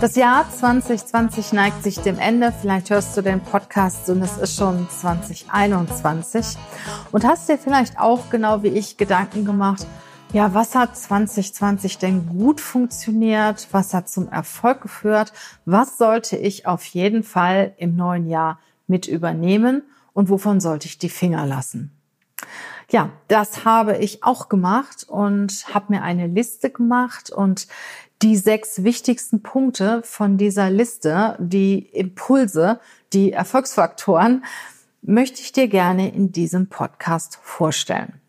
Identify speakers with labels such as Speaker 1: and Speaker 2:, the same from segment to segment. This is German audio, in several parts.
Speaker 1: Das Jahr 2020 neigt sich dem Ende. Vielleicht hörst du den Podcast und es ist schon 2021 und hast dir vielleicht auch genau wie ich Gedanken gemacht, ja, was hat 2020 denn gut funktioniert? Was hat zum Erfolg geführt? Was sollte ich auf jeden Fall im neuen Jahr mit übernehmen? Und wovon sollte ich die Finger lassen? Ja, das habe ich auch gemacht und habe mir eine Liste gemacht und die sechs wichtigsten Punkte von dieser Liste, die Impulse, die Erfolgsfaktoren, möchte ich dir gerne in diesem Podcast vorstellen.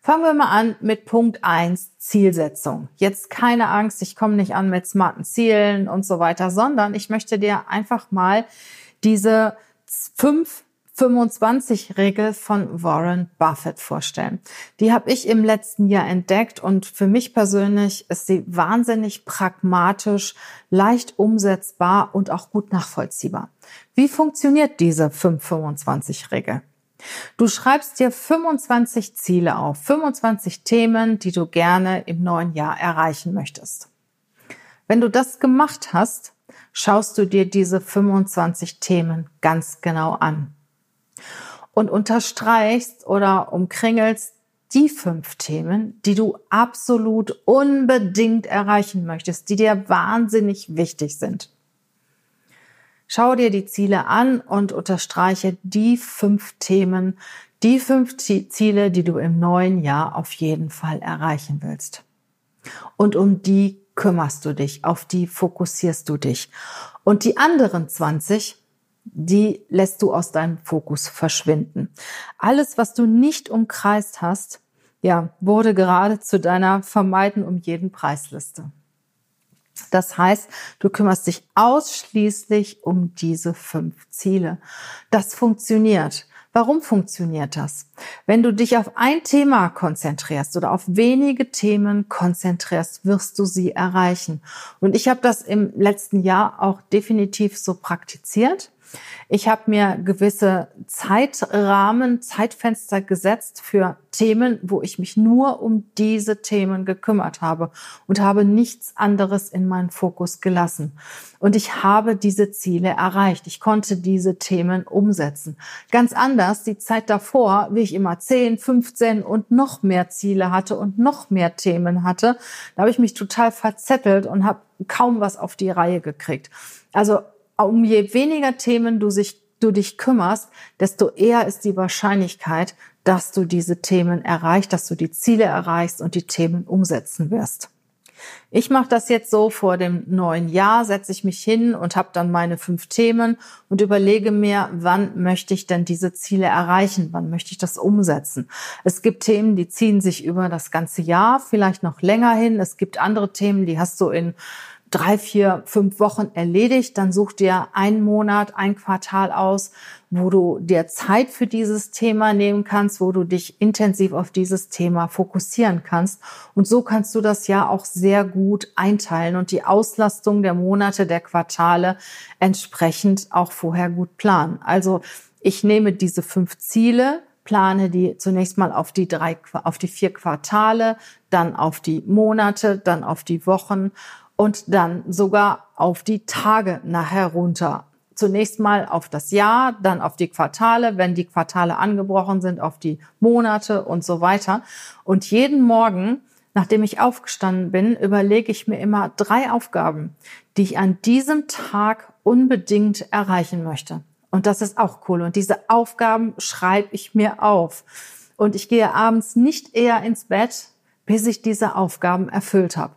Speaker 1: Fangen wir mal an mit Punkt eins Zielsetzung. Jetzt keine Angst, ich komme nicht an mit smarten Zielen und so weiter, sondern ich möchte dir einfach mal diese fünf 25-Regel von Warren Buffett vorstellen. Die habe ich im letzten Jahr entdeckt und für mich persönlich ist sie wahnsinnig pragmatisch, leicht umsetzbar und auch gut nachvollziehbar. Wie funktioniert diese 525-Regel? Du schreibst dir 25 Ziele auf, 25 Themen, die du gerne im neuen Jahr erreichen möchtest. Wenn du das gemacht hast, schaust du dir diese 25 Themen ganz genau an und unterstreichst oder umkringelst die fünf Themen, die du absolut unbedingt erreichen möchtest, die dir wahnsinnig wichtig sind. Schau dir die Ziele an und unterstreiche die fünf Themen, die fünf Ziele, die du im neuen Jahr auf jeden Fall erreichen willst. Und um die kümmerst du dich, auf die fokussierst du dich. Und die anderen 20 die lässt du aus deinem Fokus verschwinden. Alles, was du nicht umkreist hast, ja, wurde gerade zu deiner Vermeiden um jeden Preisliste. Das heißt, du kümmerst dich ausschließlich um diese fünf Ziele. Das funktioniert. Warum funktioniert das? Wenn du dich auf ein Thema konzentrierst oder auf wenige Themen konzentrierst, wirst du sie erreichen. Und ich habe das im letzten Jahr auch definitiv so praktiziert. Ich habe mir gewisse Zeitrahmen, Zeitfenster gesetzt für Themen, wo ich mich nur um diese Themen gekümmert habe und habe nichts anderes in meinen Fokus gelassen. Und ich habe diese Ziele erreicht. Ich konnte diese Themen umsetzen. Ganz anders die Zeit davor, wie ich immer 10, 15 und noch mehr Ziele hatte und noch mehr Themen hatte. Da habe ich mich total verzettelt und habe kaum was auf die Reihe gekriegt. Also um je weniger Themen du, sich, du dich kümmerst, desto eher ist die Wahrscheinlichkeit, dass du diese Themen erreichst, dass du die Ziele erreichst und die Themen umsetzen wirst. Ich mache das jetzt so vor dem neuen Jahr, setze ich mich hin und habe dann meine fünf Themen und überlege mir, wann möchte ich denn diese Ziele erreichen, wann möchte ich das umsetzen. Es gibt Themen, die ziehen sich über das ganze Jahr, vielleicht noch länger hin. Es gibt andere Themen, die hast du in drei, vier, fünf Wochen erledigt. Dann such dir einen Monat, ein Quartal aus, wo du dir Zeit für dieses Thema nehmen kannst, wo du dich intensiv auf dieses Thema fokussieren kannst. Und so kannst du das ja auch sehr gut einteilen und die Auslastung der Monate, der Quartale entsprechend auch vorher gut planen. Also ich nehme diese fünf Ziele, plane die zunächst mal auf die drei, auf die vier Quartale, dann auf die Monate, dann auf die Wochen und dann sogar auf die Tage nachher runter. Zunächst mal auf das Jahr, dann auf die Quartale, wenn die Quartale angebrochen sind, auf die Monate und so weiter. Und jeden Morgen, nachdem ich aufgestanden bin, überlege ich mir immer drei Aufgaben, die ich an diesem Tag unbedingt erreichen möchte. Und das ist auch cool. Und diese Aufgaben schreibe ich mir auf. Und ich gehe abends nicht eher ins Bett, bis ich diese Aufgaben erfüllt habe.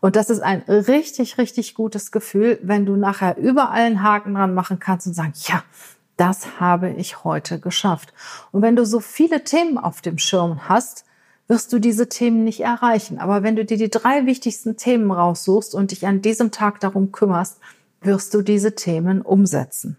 Speaker 1: Und das ist ein richtig, richtig gutes Gefühl, wenn du nachher überall einen Haken dran machen kannst und sagen, ja, das habe ich heute geschafft. Und wenn du so viele Themen auf dem Schirm hast, wirst du diese Themen nicht erreichen. Aber wenn du dir die drei wichtigsten Themen raussuchst und dich an diesem Tag darum kümmerst, wirst du diese Themen umsetzen.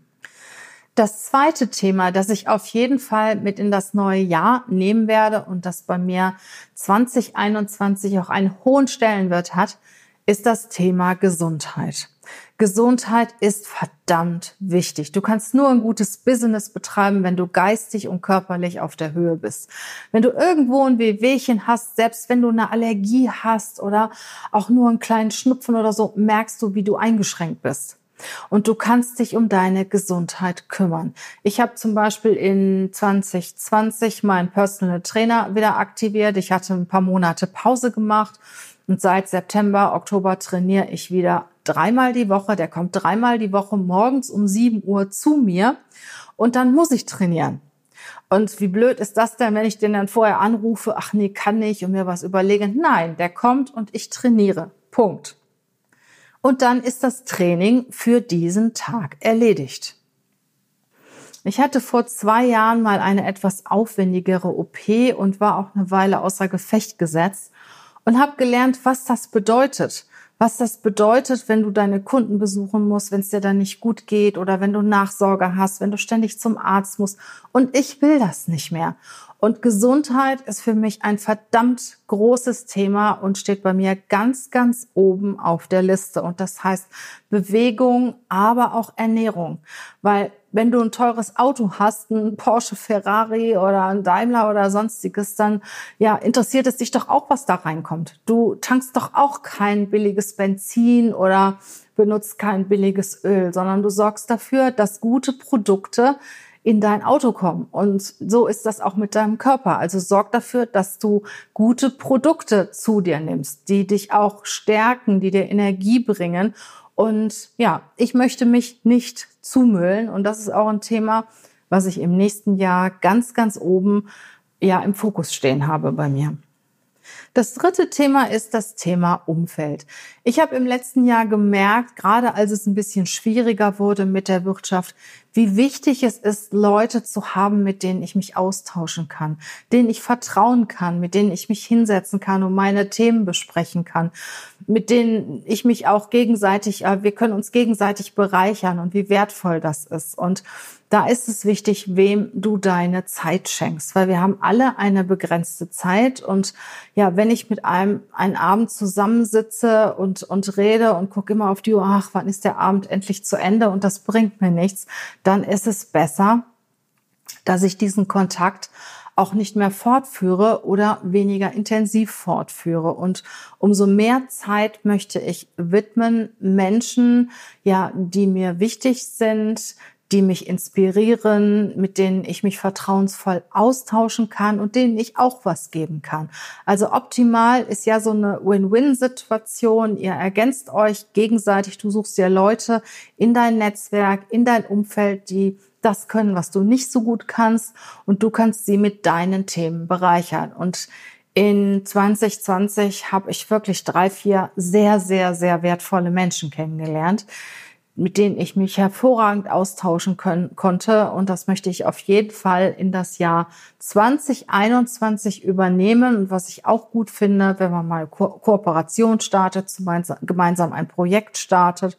Speaker 1: Das zweite Thema, das ich auf jeden Fall mit in das neue Jahr nehmen werde und das bei mir 2021 auch einen hohen Stellenwert hat, ist das Thema Gesundheit. Gesundheit ist verdammt wichtig. Du kannst nur ein gutes Business betreiben, wenn du geistig und körperlich auf der Höhe bist. Wenn du irgendwo ein Wehwehchen hast, selbst wenn du eine Allergie hast oder auch nur einen kleinen Schnupfen oder so, merkst du, wie du eingeschränkt bist. Und du kannst dich um deine Gesundheit kümmern. Ich habe zum Beispiel in 2020 meinen Personal Trainer wieder aktiviert. Ich hatte ein paar Monate Pause gemacht und seit September, Oktober trainiere ich wieder dreimal die Woche. Der kommt dreimal die Woche morgens um 7 Uhr zu mir und dann muss ich trainieren. Und wie blöd ist das denn, wenn ich den dann vorher anrufe, ach nee, kann nicht und mir was überlege. Nein, der kommt und ich trainiere. Punkt. Und dann ist das Training für diesen Tag erledigt. Ich hatte vor zwei Jahren mal eine etwas aufwendigere OP und war auch eine Weile außer Gefecht gesetzt und habe gelernt, was das bedeutet was das bedeutet, wenn du deine Kunden besuchen musst, wenn es dir dann nicht gut geht oder wenn du Nachsorge hast, wenn du ständig zum Arzt musst. Und ich will das nicht mehr. Und Gesundheit ist für mich ein verdammt großes Thema und steht bei mir ganz, ganz oben auf der Liste. Und das heißt Bewegung, aber auch Ernährung. Weil wenn du ein teures Auto hast, ein Porsche, Ferrari oder ein Daimler oder sonstiges, dann ja, interessiert es dich doch auch, was da reinkommt. Du tankst doch auch kein billiges Benzin oder benutzt kein billiges Öl, sondern du sorgst dafür, dass gute Produkte in dein Auto kommen. Und so ist das auch mit deinem Körper. Also sorg dafür, dass du gute Produkte zu dir nimmst, die dich auch stärken, die dir Energie bringen und ja, ich möchte mich nicht zumüllen. Und das ist auch ein Thema, was ich im nächsten Jahr ganz, ganz oben ja im Fokus stehen habe bei mir. Das dritte Thema ist das Thema Umfeld. Ich habe im letzten Jahr gemerkt, gerade als es ein bisschen schwieriger wurde mit der Wirtschaft, wie wichtig es ist, Leute zu haben, mit denen ich mich austauschen kann, denen ich vertrauen kann, mit denen ich mich hinsetzen kann und meine Themen besprechen kann, mit denen ich mich auch gegenseitig, äh, wir können uns gegenseitig bereichern und wie wertvoll das ist. Und da ist es wichtig, wem du deine Zeit schenkst, weil wir haben alle eine begrenzte Zeit und ja, wenn ich mit einem einen Abend zusammensitze und und rede und gucke immer auf die Uhr, ach, wann ist der Abend endlich zu Ende und das bringt mir nichts, dann ist es besser, dass ich diesen Kontakt auch nicht mehr fortführe oder weniger intensiv fortführe. Und umso mehr Zeit möchte ich widmen Menschen, ja, die mir wichtig sind, die mich inspirieren, mit denen ich mich vertrauensvoll austauschen kann und denen ich auch was geben kann. Also optimal ist ja so eine Win-Win-Situation. Ihr ergänzt euch gegenseitig. Du suchst dir Leute in dein Netzwerk, in dein Umfeld, die das können, was du nicht so gut kannst und du kannst sie mit deinen Themen bereichern. Und in 2020 habe ich wirklich drei, vier sehr, sehr, sehr wertvolle Menschen kennengelernt, mit denen ich mich hervorragend austauschen können, konnte. Und das möchte ich auf jeden Fall in das Jahr 2021 übernehmen. Und was ich auch gut finde, wenn man mal Ko Kooperation startet, gemeinsam ein Projekt startet,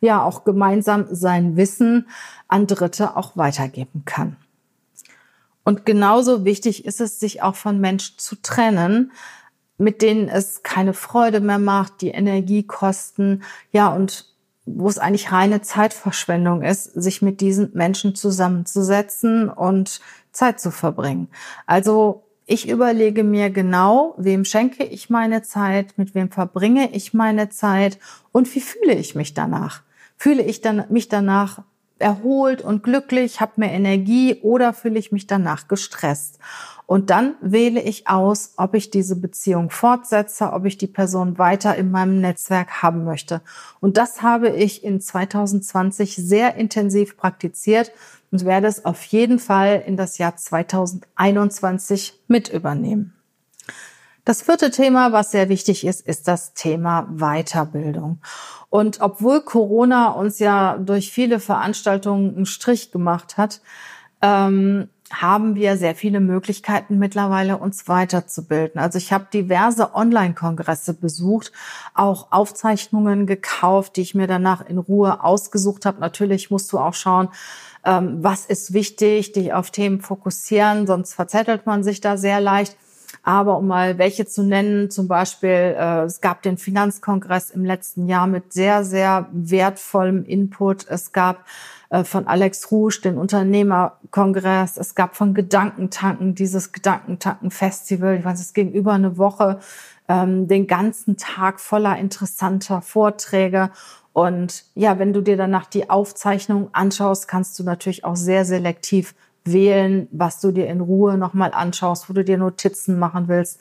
Speaker 1: ja auch gemeinsam sein Wissen an Dritte auch weitergeben kann. Und genauso wichtig ist es, sich auch von Menschen zu trennen, mit denen es keine Freude mehr macht, die Energie kosten, ja, und wo es eigentlich reine Zeitverschwendung ist, sich mit diesen Menschen zusammenzusetzen und Zeit zu verbringen. Also ich überlege mir genau, wem schenke ich meine Zeit, mit wem verbringe ich meine Zeit und wie fühle ich mich danach. Fühle ich dann, mich danach erholt und glücklich, habe mehr Energie oder fühle ich mich danach gestresst? Und dann wähle ich aus, ob ich diese Beziehung fortsetze, ob ich die Person weiter in meinem Netzwerk haben möchte. Und das habe ich in 2020 sehr intensiv praktiziert und werde es auf jeden Fall in das Jahr 2021 mit übernehmen. Das vierte Thema, was sehr wichtig ist, ist das Thema Weiterbildung. Und obwohl Corona uns ja durch viele Veranstaltungen einen Strich gemacht hat, ähm, haben wir sehr viele Möglichkeiten mittlerweile, uns weiterzubilden. Also ich habe diverse Online-Kongresse besucht, auch Aufzeichnungen gekauft, die ich mir danach in Ruhe ausgesucht habe. Natürlich musst du auch schauen, ähm, was ist wichtig, dich auf Themen fokussieren, sonst verzettelt man sich da sehr leicht. Aber um mal welche zu nennen, zum Beispiel, äh, es gab den Finanzkongress im letzten Jahr mit sehr, sehr wertvollem Input. Es gab äh, von Alex Rouge den Unternehmerkongress. Es gab von Gedankentanken dieses Gedankentanken-Festival. Ich weiß, es ging über eine Woche, ähm, den ganzen Tag voller interessanter Vorträge. Und ja, wenn du dir danach die Aufzeichnung anschaust, kannst du natürlich auch sehr selektiv wählen, was du dir in Ruhe nochmal anschaust, wo du dir Notizen machen willst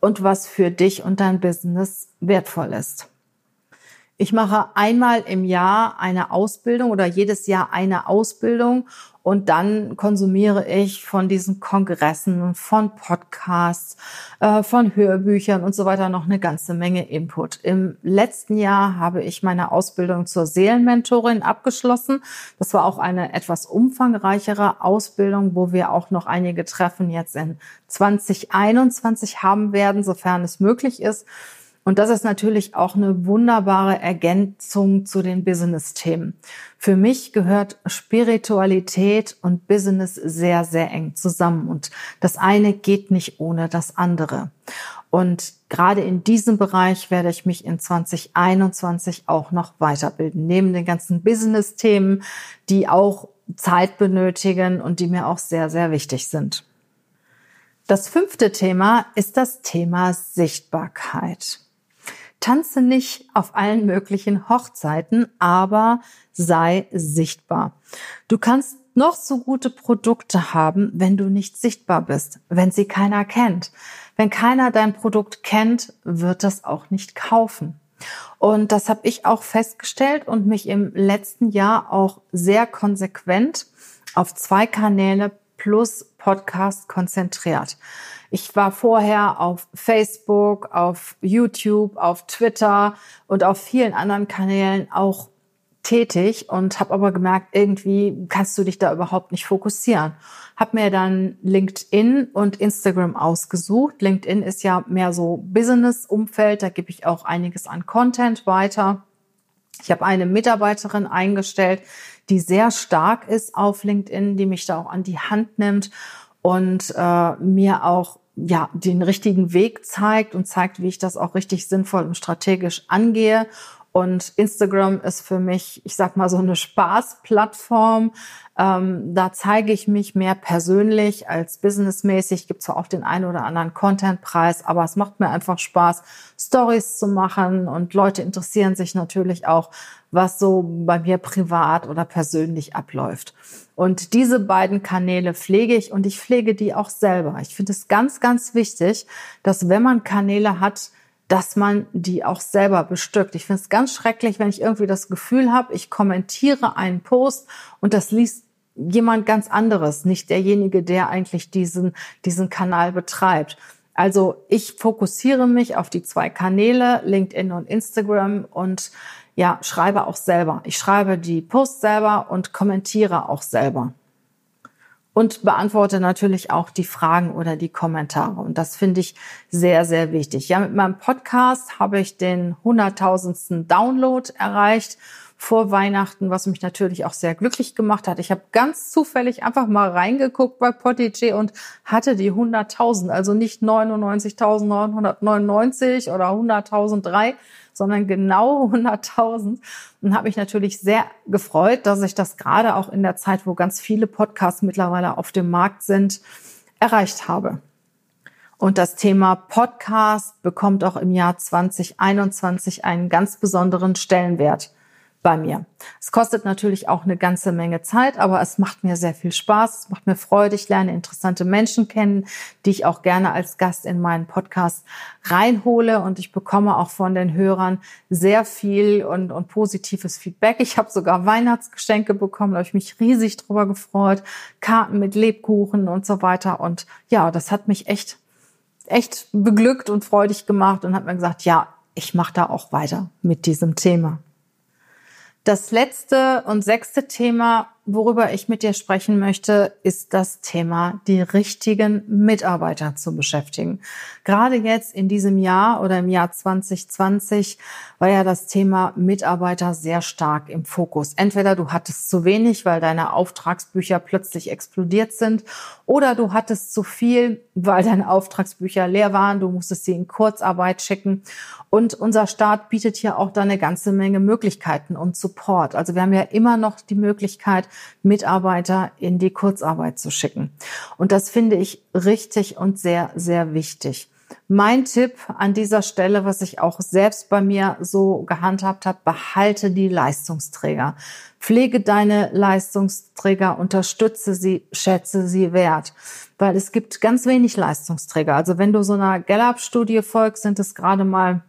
Speaker 1: und was für dich und dein Business wertvoll ist. Ich mache einmal im Jahr eine Ausbildung oder jedes Jahr eine Ausbildung und dann konsumiere ich von diesen Kongressen, von Podcasts, äh, von Hörbüchern und so weiter noch eine ganze Menge Input. Im letzten Jahr habe ich meine Ausbildung zur Seelenmentorin abgeschlossen. Das war auch eine etwas umfangreichere Ausbildung, wo wir auch noch einige Treffen jetzt in 2021 haben werden, sofern es möglich ist. Und das ist natürlich auch eine wunderbare Ergänzung zu den Business-Themen. Für mich gehört Spiritualität und Business sehr, sehr eng zusammen. Und das eine geht nicht ohne das andere. Und gerade in diesem Bereich werde ich mich in 2021 auch noch weiterbilden. Neben den ganzen Business-Themen, die auch Zeit benötigen und die mir auch sehr, sehr wichtig sind. Das fünfte Thema ist das Thema Sichtbarkeit. Tanze nicht auf allen möglichen Hochzeiten, aber sei sichtbar. Du kannst noch so gute Produkte haben, wenn du nicht sichtbar bist, wenn sie keiner kennt. Wenn keiner dein Produkt kennt, wird das auch nicht kaufen. Und das habe ich auch festgestellt und mich im letzten Jahr auch sehr konsequent auf zwei Kanäle plus Podcast konzentriert. Ich war vorher auf Facebook, auf YouTube, auf Twitter und auf vielen anderen Kanälen auch tätig und habe aber gemerkt, irgendwie kannst du dich da überhaupt nicht fokussieren. Hab mir dann LinkedIn und Instagram ausgesucht. LinkedIn ist ja mehr so Business-Umfeld, da gebe ich auch einiges an Content weiter. Ich habe eine Mitarbeiterin eingestellt, die sehr stark ist auf LinkedIn, die mich da auch an die Hand nimmt und äh, mir auch ja den richtigen Weg zeigt und zeigt, wie ich das auch richtig sinnvoll und strategisch angehe. Und Instagram ist für mich, ich sag mal, so eine Spaßplattform. Ähm, da zeige ich mich mehr persönlich als businessmäßig. Gibt zwar auch den einen oder anderen Contentpreis, aber es macht mir einfach Spaß, Stories zu machen. Und Leute interessieren sich natürlich auch, was so bei mir privat oder persönlich abläuft. Und diese beiden Kanäle pflege ich und ich pflege die auch selber. Ich finde es ganz, ganz wichtig, dass wenn man Kanäle hat, dass man die auch selber bestückt. Ich finde es ganz schrecklich, wenn ich irgendwie das Gefühl habe, ich kommentiere einen Post und das liest jemand ganz anderes, nicht derjenige, der eigentlich diesen, diesen Kanal betreibt. Also ich fokussiere mich auf die zwei Kanäle, LinkedIn und Instagram und ja, schreibe auch selber. Ich schreibe die Posts selber und kommentiere auch selber und beantworte natürlich auch die Fragen oder die Kommentare. Und das finde ich sehr, sehr wichtig. Ja, mit meinem Podcast habe ich den hunderttausendsten Download erreicht vor Weihnachten, was mich natürlich auch sehr glücklich gemacht hat. Ich habe ganz zufällig einfach mal reingeguckt bei Potiche und hatte die 100.000, also nicht 99.999 oder 100.003, sondern genau 100.000 und habe mich natürlich sehr gefreut, dass ich das gerade auch in der Zeit, wo ganz viele Podcasts mittlerweile auf dem Markt sind, erreicht habe. Und das Thema Podcast bekommt auch im Jahr 2021 einen ganz besonderen Stellenwert bei mir. Es kostet natürlich auch eine ganze Menge Zeit, aber es macht mir sehr viel Spaß, es macht mir Freude. Ich lerne interessante Menschen kennen, die ich auch gerne als Gast in meinen Podcast reinhole und ich bekomme auch von den Hörern sehr viel und, und positives Feedback. Ich habe sogar Weihnachtsgeschenke bekommen, da habe ich mich riesig drüber gefreut, Karten mit Lebkuchen und so weiter und ja, das hat mich echt echt beglückt und freudig gemacht und hat mir gesagt, ja, ich mache da auch weiter mit diesem Thema. Das letzte und sechste Thema, worüber ich mit dir sprechen möchte, ist das Thema, die richtigen Mitarbeiter zu beschäftigen. Gerade jetzt in diesem Jahr oder im Jahr 2020 war ja das Thema Mitarbeiter sehr stark im Fokus. Entweder du hattest zu wenig, weil deine Auftragsbücher plötzlich explodiert sind, oder du hattest zu viel, weil deine Auftragsbücher leer waren, du musstest sie in Kurzarbeit schicken. Und unser Staat bietet hier auch da eine ganze Menge Möglichkeiten und Support. Also wir haben ja immer noch die Möglichkeit, Mitarbeiter in die Kurzarbeit zu schicken. Und das finde ich richtig und sehr, sehr wichtig. Mein Tipp an dieser Stelle, was ich auch selbst bei mir so gehandhabt habe, behalte die Leistungsträger. Pflege deine Leistungsträger, unterstütze sie, schätze sie wert. Weil es gibt ganz wenig Leistungsträger. Also wenn du so einer Gallup-Studie folgst, sind es gerade mal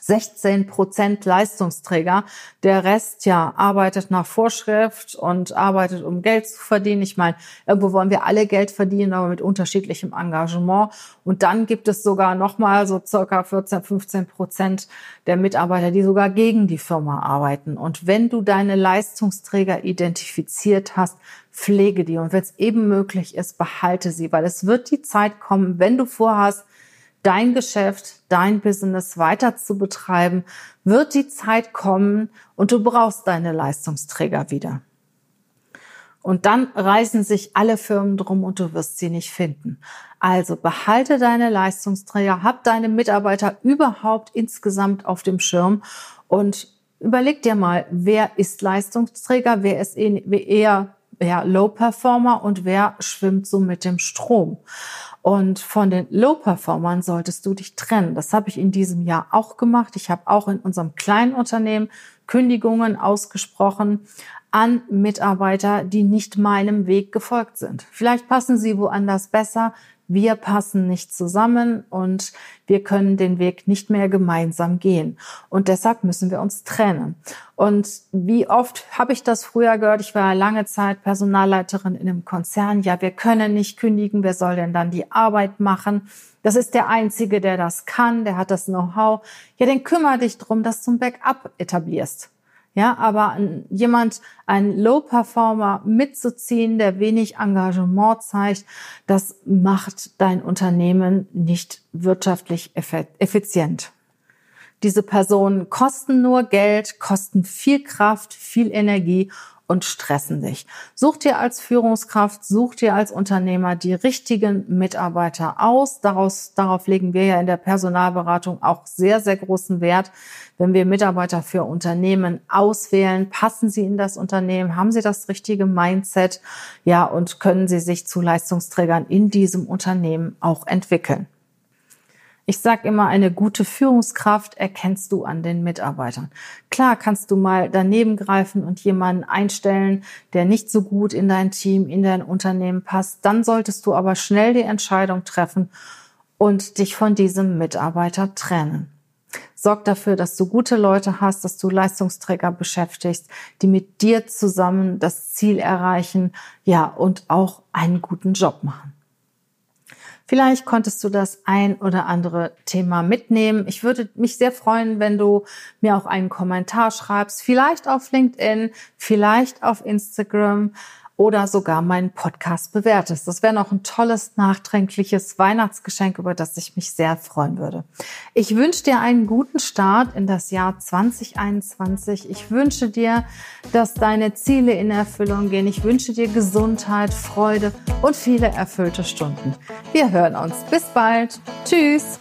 Speaker 1: 16 Prozent Leistungsträger. Der Rest ja arbeitet nach Vorschrift und arbeitet, um Geld zu verdienen. Ich meine, irgendwo wollen wir alle Geld verdienen, aber mit unterschiedlichem Engagement. Und dann gibt es sogar nochmal so circa 14, 15 Prozent der Mitarbeiter, die sogar gegen die Firma arbeiten. Und wenn du deine Leistungsträger identifiziert hast, pflege die. Und wenn es eben möglich ist, behalte sie, weil es wird die Zeit kommen, wenn du vorhast, dein Geschäft, dein Business weiter zu betreiben, wird die Zeit kommen und du brauchst deine Leistungsträger wieder. Und dann reißen sich alle Firmen drum und du wirst sie nicht finden. Also behalte deine Leistungsträger, hab deine Mitarbeiter überhaupt insgesamt auf dem Schirm und überleg dir mal, wer ist Leistungsträger, wer ist eher, eher Low Performer und wer schwimmt so mit dem Strom. Und von den Low-Performern solltest du dich trennen. Das habe ich in diesem Jahr auch gemacht. Ich habe auch in unserem kleinen Unternehmen Kündigungen ausgesprochen an Mitarbeiter, die nicht meinem Weg gefolgt sind. Vielleicht passen sie woanders besser, wir passen nicht zusammen und wir können den Weg nicht mehr gemeinsam gehen. Und deshalb müssen wir uns trennen. Und wie oft habe ich das früher gehört? Ich war lange Zeit Personalleiterin in einem Konzern. Ja, wir können nicht kündigen. Wer soll denn dann die Arbeit machen? Das ist der Einzige, der das kann. Der hat das Know-how. Ja, dann kümmere dich drum, dass du ein Backup etablierst. Ja, aber jemand, ein Low-Performer mitzuziehen, der wenig Engagement zeigt, das macht dein Unternehmen nicht wirtschaftlich effizient. Diese Personen kosten nur Geld, kosten viel Kraft, viel Energie und stressen dich. Such dir als Führungskraft, such dir als Unternehmer die richtigen Mitarbeiter aus. Daraus, darauf legen wir ja in der Personalberatung auch sehr, sehr großen Wert. Wenn wir Mitarbeiter für Unternehmen auswählen, passen sie in das Unternehmen, haben sie das richtige Mindset, ja, und können sie sich zu Leistungsträgern in diesem Unternehmen auch entwickeln. Ich sage immer, eine gute Führungskraft erkennst du an den Mitarbeitern. Klar kannst du mal daneben greifen und jemanden einstellen, der nicht so gut in dein Team, in dein Unternehmen passt. Dann solltest du aber schnell die Entscheidung treffen und dich von diesem Mitarbeiter trennen. Sorg dafür, dass du gute Leute hast, dass du Leistungsträger beschäftigst, die mit dir zusammen das Ziel erreichen, ja, und auch einen guten Job machen. Vielleicht konntest du das ein oder andere Thema mitnehmen. Ich würde mich sehr freuen, wenn du mir auch einen Kommentar schreibst, vielleicht auf LinkedIn, vielleicht auf Instagram oder sogar meinen Podcast bewertest. Das wäre noch ein tolles, nachträgliches Weihnachtsgeschenk, über das ich mich sehr freuen würde. Ich wünsche dir einen guten Start in das Jahr 2021. Ich wünsche dir, dass deine Ziele in Erfüllung gehen. Ich wünsche dir Gesundheit, Freude und viele erfüllte Stunden. Wir hören uns. Bis bald. Tschüss.